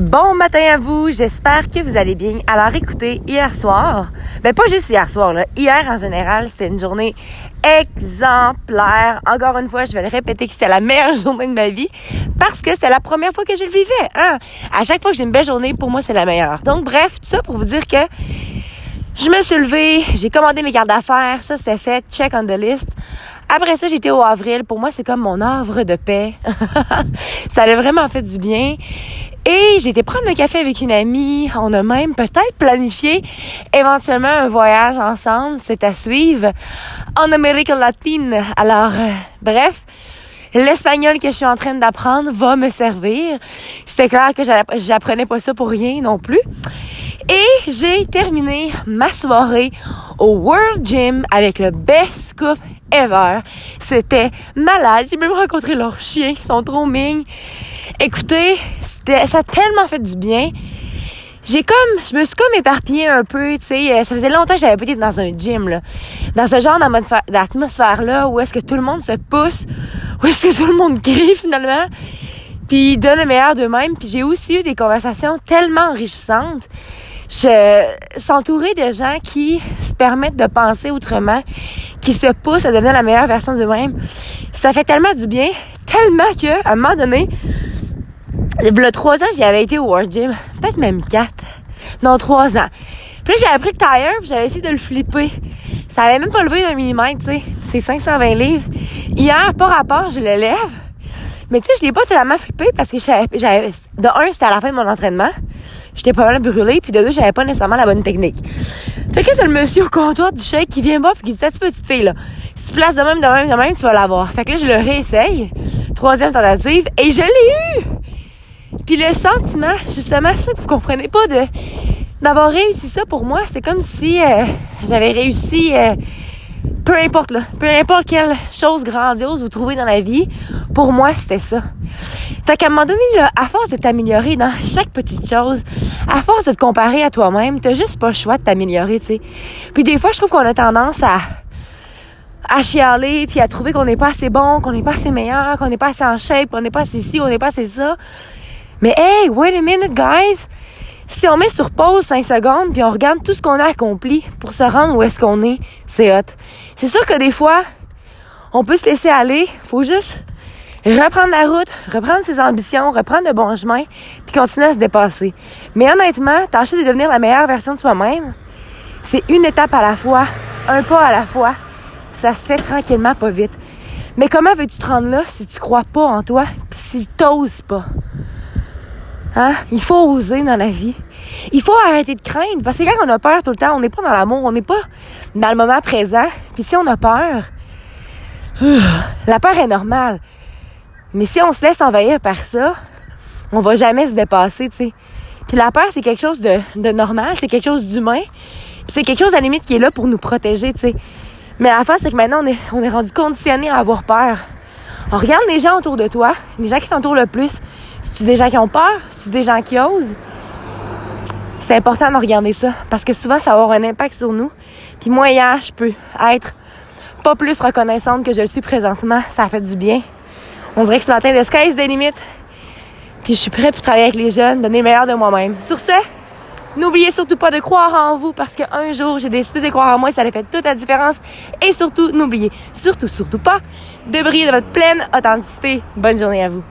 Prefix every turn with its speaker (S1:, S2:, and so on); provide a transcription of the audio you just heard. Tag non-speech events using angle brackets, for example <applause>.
S1: Bon matin à vous, j'espère que vous allez bien. Alors écoutez, hier soir, ben pas juste hier soir, là, hier en général, c'était une journée exemplaire. Encore une fois, je vais le répéter que c'était la meilleure <laughs> journée de ma vie parce que c'était la première fois que je le vivais. Hein? À chaque fois que j'ai une belle journée, pour moi, c'est la meilleure. Donc bref, tout ça pour vous dire que je me suis levée, j'ai commandé mes cartes d'affaires, ça c'était fait, check on the list. Après ça, j'étais au avril. Pour moi, c'est comme mon havre de paix. <laughs> ça a vraiment fait du bien. Et j'ai été prendre le café avec une amie. On a même peut-être planifié éventuellement un voyage ensemble. C'est à suivre en Amérique latine. Alors, euh, bref, l'espagnol que je suis en train d'apprendre va me servir. C'était clair que j'apprenais pas ça pour rien non plus. Et j'ai terminé ma soirée au World Gym avec le best scoop ever. C'était malade. J'ai même rencontré leurs chiens. Ils sont trop mignons. Écoutez, ça a tellement fait du bien. J'ai comme, je me suis comme éparpillée un peu, tu sais. Euh, ça faisait longtemps que j'avais pas été dans un gym, là. Dans ce genre d'atmosphère-là, où est-ce que tout le monde se pousse, où est-ce que tout le monde crie, finalement. Puis donne le meilleur d'eux-mêmes. Puis j'ai aussi eu des conversations tellement enrichissantes. S'entourer de gens qui se permettent de penser autrement, qui se poussent à devenir la meilleure version d'eux-mêmes. Ça fait tellement du bien, tellement que à un moment donné, a trois ans, j'y avais été au World Gym. Peut-être même quatre. Non, trois ans. Puis là, j'ai appris le tire, puis j'avais essayé de le flipper. Ça avait même pas levé d'un millimètre, tu sais. C'est 520 livres. Hier, par rapport, je le lève. Mais tu sais, je l'ai pas totalement flippé parce que j'avais, de un, c'était à la fin de mon entraînement. J'étais pas mal brûlée, puis de deux, j'avais pas nécessairement la bonne technique. Fait que c'est le monsieur au comptoir du shake qui vient voir puis qui dit, ta petite fille, là? Si tu places de même, de même, de même, tu vas l'avoir. Fait que là, je le réessaye. Troisième tentative. Et je l'ai eu! Puis le sentiment, justement, ça vous comprenez pas de d'avoir réussi ça pour moi, c'est comme si euh, j'avais réussi euh, peu importe là, peu importe quelle chose grandiose vous trouvez dans la vie, pour moi c'était ça. Fait qu'à un moment donné à force de t'améliorer dans chaque petite chose, à force de te comparer à toi-même, t'as juste pas le choix de t'améliorer, tu sais. Puis des fois, je trouve qu'on a tendance à à chialer puis à trouver qu'on n'est pas assez bon, qu'on n'est pas assez meilleur, qu'on n'est pas assez en shape, qu'on n'est pas assez ci, qu'on n'est pas assez ça. Mais hey, wait a minute, guys! Si on met sur pause 5 secondes puis on regarde tout ce qu'on a accompli pour se rendre où est-ce qu'on est, c'est hot. C'est sûr que des fois, on peut se laisser aller. Faut juste reprendre la route, reprendre ses ambitions, reprendre le bon chemin, puis continuer à se dépasser. Mais honnêtement, tâcher de devenir la meilleure version de soi-même, c'est une étape à la fois, un pas à la fois. Ça se fait tranquillement, pas vite. Mais comment veux-tu te rendre là si tu crois pas en toi, puis si t'oses pas? Hein? Il faut oser dans la vie. Il faut arrêter de craindre. Parce que quand on a peur tout le temps, on n'est pas dans l'amour, on n'est pas dans le moment présent. Puis si on a peur, la peur est normale. Mais si on se laisse envahir par ça, on va jamais se dépasser, tu sais. Puis la peur, c'est quelque chose de, normal, c'est quelque chose d'humain. C'est quelque chose à la limite qui est là pour nous protéger, tu sais. Mais la face, c'est que maintenant, on est, on est rendu conditionné à avoir peur. On regarde les gens autour de toi, les gens qui t'entourent le plus. C'est des gens qui ont peur, c'est des gens qui osent? C'est important de regarder ça parce que souvent ça va avoir un impact sur nous. Puis moi hier, je peux être pas plus reconnaissante que je le suis présentement. Ça a fait du bien. On dirait que ce matin, le sky is the limit. Puis je suis prête pour travailler avec les jeunes, donner le meilleur de moi-même. Sur ce, n'oubliez surtout pas de croire en vous parce qu'un jour, j'ai décidé de croire en moi et ça a fait toute la différence. Et surtout, n'oubliez surtout, surtout pas de briller de votre pleine authenticité. Bonne journée à vous.